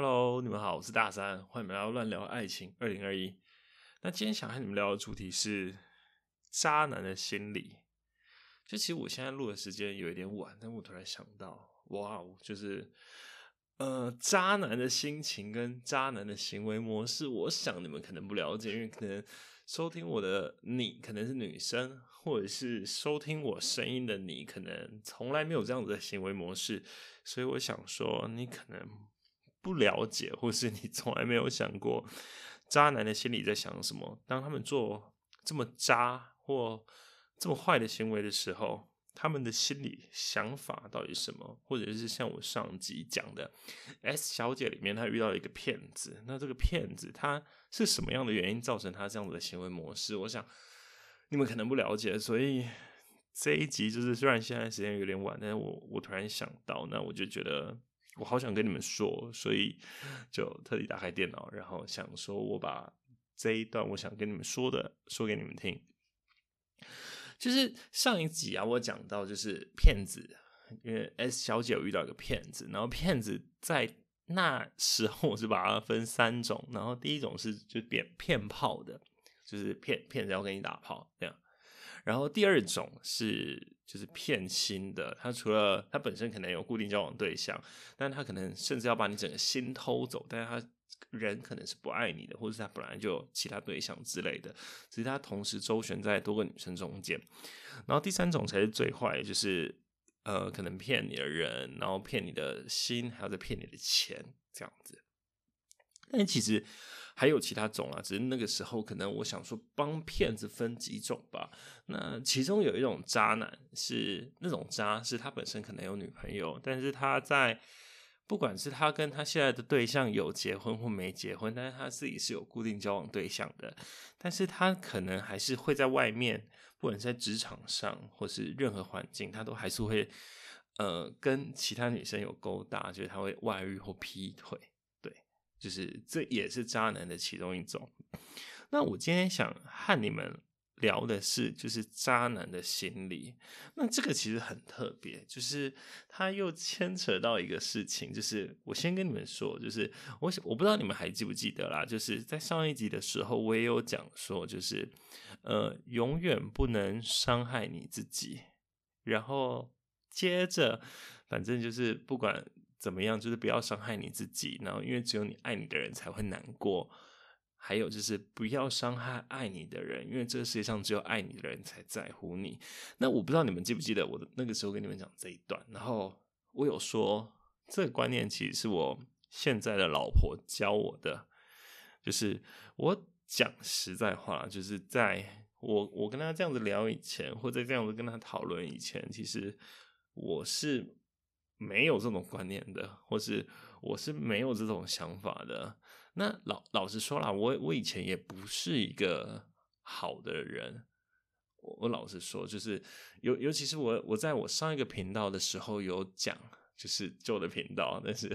Hello，你们好，我是大三，欢迎来到乱聊爱情二零二一。那今天想和你们聊的主题是渣男的心理。就其实我现在录的时间有一点晚，但我突然想到，哇，就是呃，渣男的心情跟渣男的行为模式，我想你们可能不了解，因为可能。收听我的你可能是女生，或者是收听我声音的你可能从来没有这样子的行为模式，所以我想说你可能不了解，或是你从来没有想过渣男的心里在想什么。当他们做这么渣或这么坏的行为的时候，他们的心理想法到底什么？或者是像我上集讲的 S 小姐里面，她遇到一个骗子。那这个骗子他是什么样的原因造成他这样子的行为模式？我想你们可能不了解，所以这一集就是虽然现在时间有点晚，但是我我突然想到，那我就觉得我好想跟你们说，所以就特地打开电脑，然后想说我把这一段我想跟你们说的说给你们听。就是上一集啊，我讲到就是骗子，因为 S 小姐有遇到一个骗子，然后骗子在那时候我是把它分三种，然后第一种是就骗骗炮的，就是骗骗子要跟你打炮这样，然后第二种是就是骗心的，他除了他本身可能有固定交往对象，但他可能甚至要把你整个心偷走，但是他。人可能是不爱你的，或者是他本来就有其他对象之类的，只是他同时周旋在多个女生中间。然后第三种才是最坏，就是呃，可能骗你的人，然后骗你的心，还有在骗你的钱这样子。但其实还有其他种啊，只是那个时候可能我想说帮骗子分几种吧。那其中有一种渣男是那种渣，是他本身可能有女朋友，但是他在。不管是他跟他现在的对象有结婚或没结婚，但是他自己是有固定交往对象的，但是他可能还是会在外面，不管在职场上或是任何环境，他都还是会，呃，跟其他女生有勾搭，就是他会外遇或劈腿，就是这也是渣男的其中一种。那我今天想和你们。聊的是就是渣男的心理，那这个其实很特别，就是他又牵扯到一个事情，就是我先跟你们说，就是我我不知道你们还记不记得啦，就是在上一集的时候我也有讲说，就是呃永远不能伤害你自己，然后接着反正就是不管怎么样，就是不要伤害你自己，然后因为只有你爱你的人才会难过。还有就是不要伤害爱你的人，因为这个世界上只有爱你的人才在乎你。那我不知道你们记不记得我的那个时候跟你们讲这一段，然后我有说这个观念其实是我现在的老婆教我的，就是我讲实在话，就是在我我跟他这样子聊以前，或者这样子跟他讨论以前，其实我是没有这种观念的，或是我是没有这种想法的。那老老实说啦，我我以前也不是一个好的人。我我老实说，就是尤尤其是我我在我上一个频道的时候有讲，就是旧的频道，但是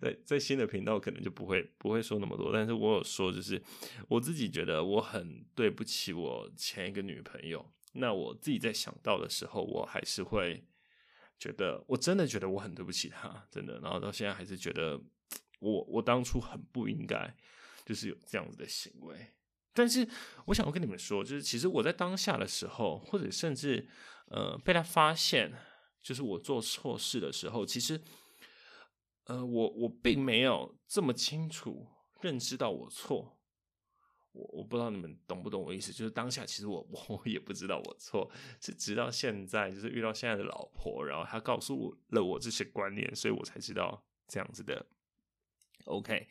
在在新的频道可能就不会不会说那么多。但是我有说，就是我自己觉得我很对不起我前一个女朋友。那我自己在想到的时候，我还是会觉得，我真的觉得我很对不起他，真的。然后到现在还是觉得。我我当初很不应该，就是有这样子的行为。但是我想要跟你们说，就是其实我在当下的时候，或者甚至呃被他发现，就是我做错事的时候，其实呃我我并没有这么清楚认知到我错。我我不知道你们懂不懂我意思，就是当下其实我我也不知道我错，是直到现在，就是遇到现在的老婆，然后她告诉了我这些观念，所以我才知道这样子的。OK，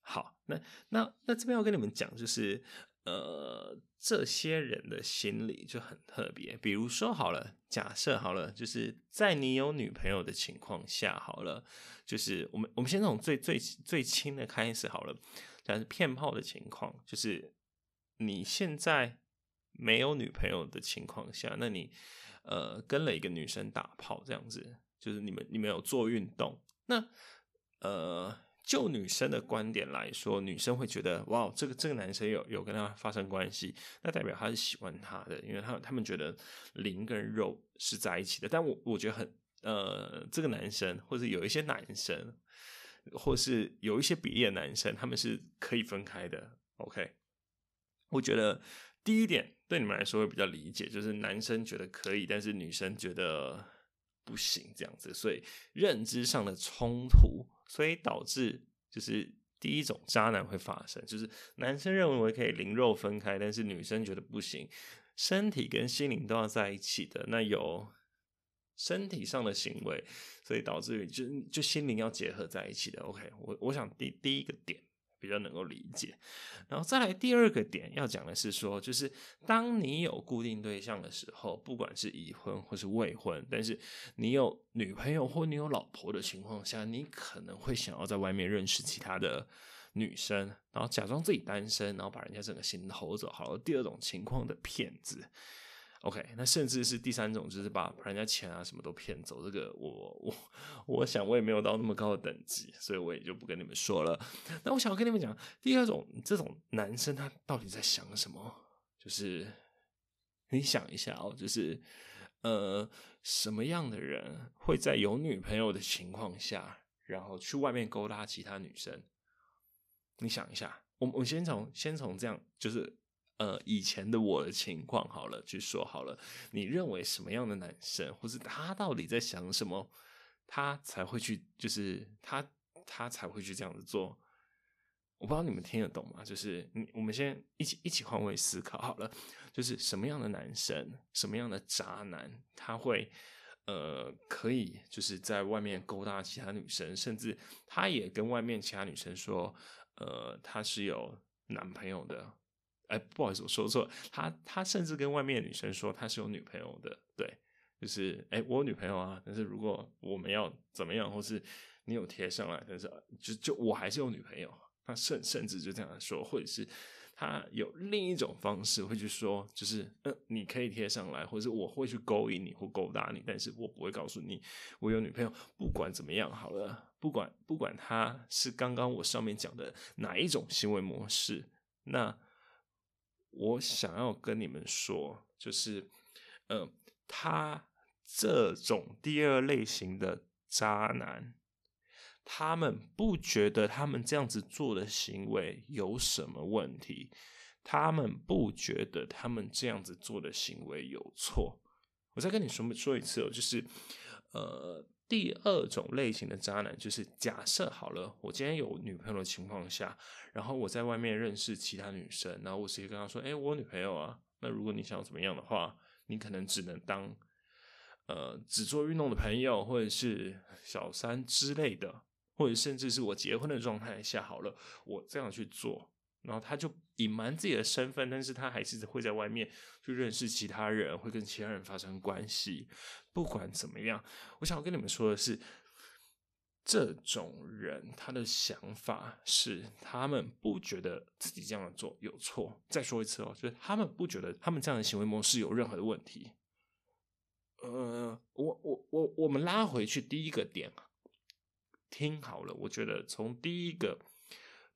好，那那那这边要跟你们讲，就是呃，这些人的心理就很特别。比如说，好了，假设好了，就是在你有女朋友的情况下，好了，就是我们我们先从最最最轻的开始好了，但是骗炮的情况，就是你现在没有女朋友的情况下，那你呃跟了一个女生打炮这样子，就是你们你们有做运动，那呃。就女生的观点来说，女生会觉得哇，这个这个男生有有跟他发生关系，那代表他是喜欢他的，因为他他们觉得灵跟肉是在一起的。但我我觉得很呃，这个男生或者有一些男生，或是有一些比例的男生，他们是可以分开的。OK，我觉得第一点对你们来说会比较理解，就是男生觉得可以，但是女生觉得不行这样子，所以认知上的冲突，所以导致就是第一种渣男会发生，就是男生认为可以灵肉分开，但是女生觉得不行，身体跟心灵都要在一起的，那有。身体上的行为，所以导致于就就心灵要结合在一起的。OK，我我想第第一个点比较能够理解，然后再来第二个点要讲的是说，就是当你有固定对象的时候，不管是已婚或是未婚，但是你有女朋友或你有老婆的情况下，你可能会想要在外面认识其他的女生，然后假装自己单身，然后把人家整个心偷走。好了，第二种情况的骗子。OK，那甚至是第三种，就是把人家钱啊什么都骗走。这个我我我想我也没有到那么高的等级，所以我也就不跟你们说了。那我想要跟你们讲，第二种这种男生他到底在想什么？就是你想一下哦，就是呃什么样的人会在有女朋友的情况下，然后去外面勾搭其他女生？你想一下，我我先从先从这样就是。呃，以前的我的情况好了，去说好了，你认为什么样的男生，或是他到底在想什么，他才会去，就是他他才会去这样子做？我不知道你们听得懂吗？就是你，我们先一起一起换位思考好了，就是什么样的男生，什么样的渣男，他会呃可以就是在外面勾搭其他女生，甚至他也跟外面其他女生说，呃，他是有男朋友的。哎，不好意思，我说错。他他甚至跟外面的女生说他是有女朋友的，对，就是哎，我有女朋友啊。但是如果我们要怎么样，或是你有贴上来，但是就就我还是有女朋友。他甚甚至就这样说，或者是他有另一种方式会去说，就是嗯，你可以贴上来，或者是我会去勾引你或勾搭你，但是我不会告诉你我有女朋友。不管怎么样，好了，不管不管他是刚刚我上面讲的哪一种行为模式，那。我想要跟你们说，就是，呃，他这种第二类型的渣男，他们不觉得他们这样子做的行为有什么问题，他们不觉得他们这样子做的行为有错。我再跟你说说一次哦，就是，呃。第二种类型的渣男，就是假设好了，我今天有女朋友的情况下，然后我在外面认识其他女生，然后我直接跟她说：“哎，我女朋友啊。”那如果你想怎么样的话，你可能只能当呃只做运动的朋友，或者是小三之类的，或者甚至是我结婚的状态下好了，我这样去做。然后他就隐瞒自己的身份，但是他还是会在外面去认识其他人，会跟其他人发生关系。不管怎么样，我想要跟你们说的是，这种人他的想法是，他们不觉得自己这样做有错。再说一次哦，就是他们不觉得他们这样的行为模式有任何的问题。呃，我我我我们拉回去第一个点，听好了，我觉得从第一个。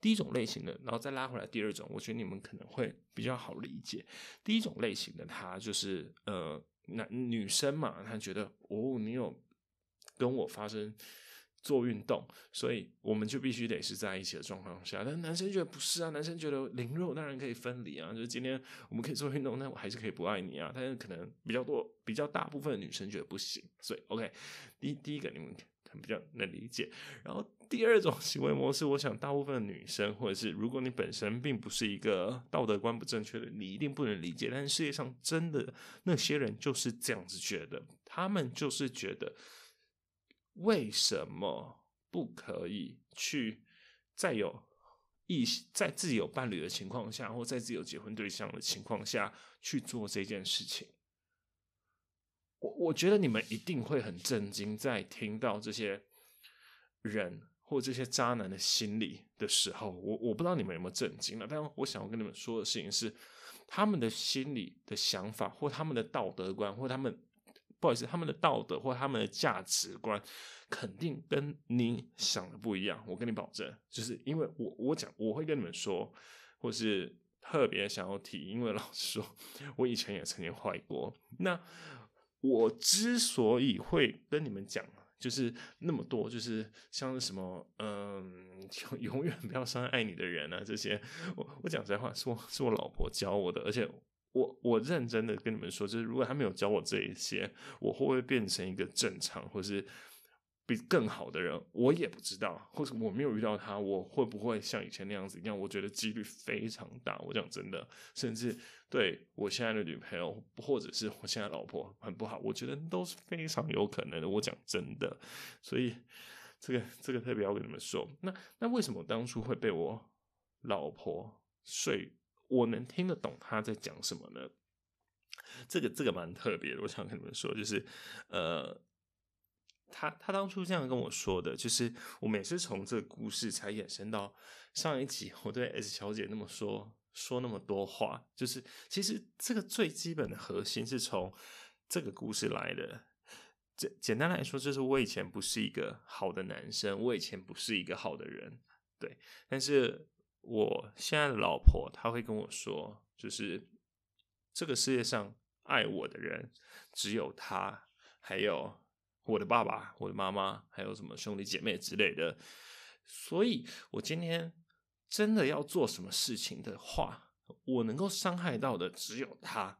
第一种类型的，然后再拉回来第二种，我觉得你们可能会比较好理解。第一种类型的，他就是呃，男女生嘛，他觉得哦，你有跟我发生做运动，所以我们就必须得是在一起的状况下。但男生觉得不是啊，男生觉得灵肉当然可以分离啊，就是今天我们可以做运动，但我还是可以不爱你啊。但是可能比较多、比较大部分的女生觉得不行，所以 OK，第第一个你们比较能理解，然后。第二种行为模式，我想大部分女生，或者是如果你本身并不是一个道德观不正确的，你一定不能理解。但是世界上真的那些人就是这样子觉得，他们就是觉得，为什么不可以去在有异在自己有伴侣的情况下，或在自己有结婚对象的情况下去做这件事情？我我觉得你们一定会很震惊，在听到这些人。或这些渣男的心理的时候，我我不知道你们有没有震惊了，但我想要跟你们说的事情是，他们的心理的想法，或他们的道德观，或他们不好意思，他们的道德或他们的价值观，肯定跟你想的不一样。我跟你保证，就是因为我我讲我会跟你们说，或是特别想要提，因为老实说，我以前也曾经坏过。那我之所以会跟你们讲。就是那么多，就是像什么，嗯，永远不要伤害爱你的人啊，这些，我我讲实话，是我是我老婆教我的，而且我我认真的跟你们说，就是如果她没有教我这一些，我会不会变成一个正常，或是？比更好的人，我也不知道，或者我没有遇到他，我会不会像以前那样子一样？我觉得几率非常大。我讲真的，甚至对我现在的女朋友，或者是我现在老婆很不好，我觉得都是非常有可能的。我讲真的，所以这个这个特别要跟你们说。那那为什么当初会被我老婆睡？我能听得懂她在讲什么呢？这个这个蛮特别的，我想跟你们说，就是呃。他他当初这样跟我说的，就是我每次从这个故事才衍生到上一集，我对 S 小姐那么说说那么多话，就是其实这个最基本的核心是从这个故事来的。简简单来说，就是我以前不是一个好的男生，我以前不是一个好的人，对。但是我现在的老婆，她会跟我说，就是这个世界上爱我的人只有她，还有。我的爸爸、我的妈妈，还有什么兄弟姐妹之类的，所以我今天真的要做什么事情的话，我能够伤害到的只有他，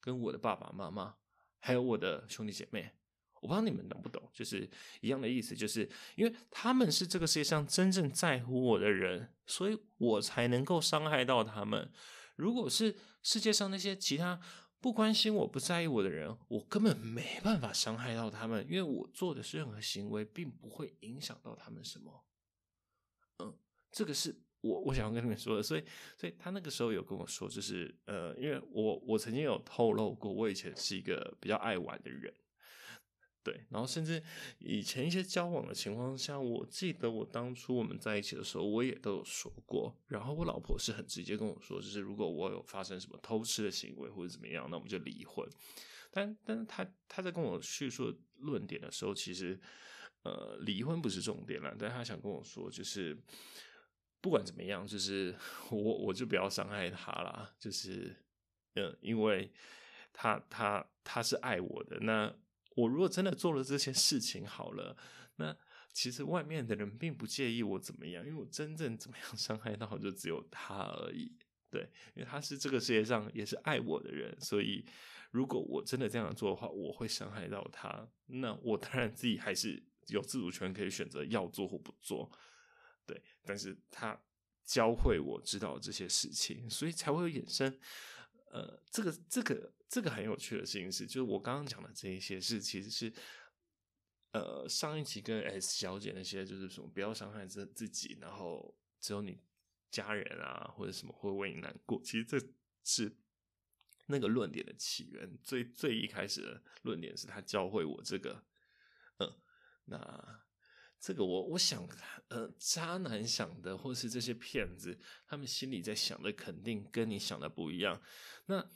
跟我的爸爸妈妈，还有我的兄弟姐妹。我不知道你们懂不懂，就是一样的意思，就是因为他们是这个世界上真正在乎我的人，所以我才能够伤害到他们。如果是世界上那些其他。不关心我不在意我的人，我根本没办法伤害到他们，因为我做的是任何行为并不会影响到他们什么。嗯，这个是我我想要跟你们说的，所以所以他那个时候有跟我说，就是呃，因为我我曾经有透露过，我以前是一个比较爱玩的人。对，然后甚至以前一些交往的情况下，我记得我当初我们在一起的时候，我也都有说过。然后我老婆是很直接跟我说，就是如果我有发生什么偷吃的行为或者怎么样，那我们就离婚。但但是他他在跟我叙述论点的时候，其实呃离婚不是重点了，但他想跟我说，就是不管怎么样，就是 我我就不要伤害他了，就是嗯、因为他他他是爱我的那。我如果真的做了这些事情好了，那其实外面的人并不介意我怎么样，因为我真正怎么样 伤害到就只有他而已。对，因为他是这个世界上也是爱我的人，所以如果我真的这样做的话，我会伤害到他。那我当然自己还是有自主权，可以选择要做或不做。对，但是他教会我知道这些事情，所以才会有衍生。呃，这个这个这个很有趣的事情是，就是我刚刚讲的这一些事，其实是呃上一期跟 S 小姐那些，就是什么不要伤害自自己，然后只有你家人啊或者什么会为你难过，其实这是那个论点的起源，最最一开始的论点是他教会我这个，嗯，那。这个我我想，呃，渣男想的，或是这些骗子，他们心里在想的，肯定跟你想的不一样。那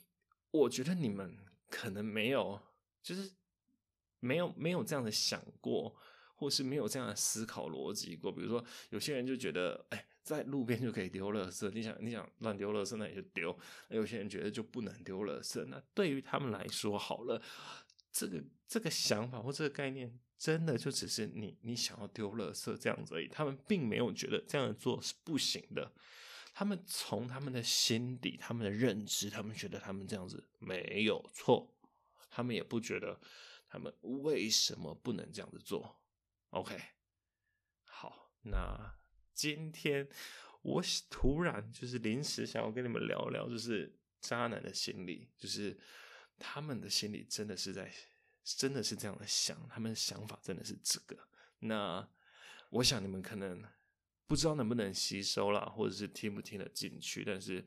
我觉得你们可能没有，就是没有没有这样的想过，或是没有这样的思考逻辑过。比如说，有些人就觉得，哎，在路边就可以丢垃圾，你想你想乱丢垃圾，那也就丢。有些人觉得就不能丢垃圾，那对于他们来说，好了，这个这个想法或这个概念。真的就只是你，你想要丢垃圾这样子而已。他们并没有觉得这样做是不行的。他们从他们的心底、他们的认知，他们觉得他们这样子没有错。他们也不觉得他们为什么不能这样子做。OK，好，那今天我突然就是临时想要跟你们聊聊，就是渣男的心理，就是他们的心理真的是在。真的是这样的想，他们的想法真的是这个。那我想你们可能不知道能不能吸收啦，或者是听不听得进去。但是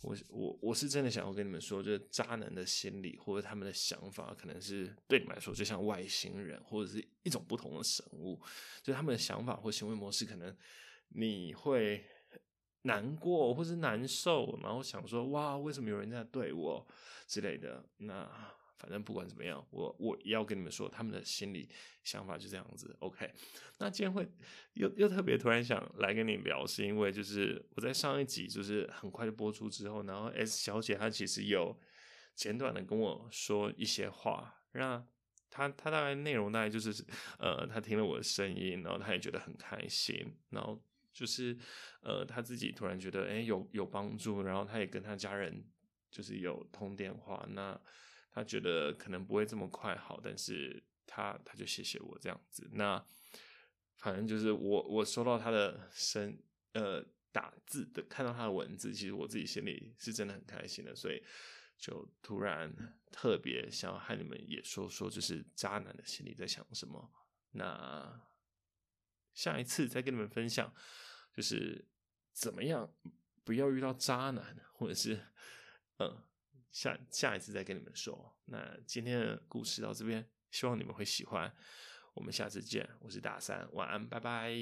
我我我是真的想要跟你们说，就是渣男的心理或者他们的想法，可能是对你们来说就像外星人或者是一种不同的生物。就他们的想法或行为模式，可能你会难过或是难受，然后想说哇，为什么有人在对我之类的。那。反正不管怎么样，我我也要跟你们说，他们的心理想法就这样子。OK，那今天会又又特别突然想来跟你聊，是因为就是我在上一集就是很快就播出之后，然后 S 小姐她其实有简短的跟我说一些话，那她她大概内容大概就是，呃，她听了我的声音，然后她也觉得很开心，然后就是，呃，她自己突然觉得，哎，有有帮助，然后她也跟她家人就是有通电话，那他觉得可能不会这么快好，但是他他就谢谢我这样子，那反正就是我我收到他的声，呃，打字的，看到他的文字，其实我自己心里是真的很开心的，所以。就突然特别想要和你们也说说，就是渣男的心里在想什么。那下一次再跟你们分享，就是怎么样不要遇到渣男，或者是嗯，下下一次再跟你们说。那今天的故事到这边，希望你们会喜欢。我们下次见，我是大三，晚安，拜拜。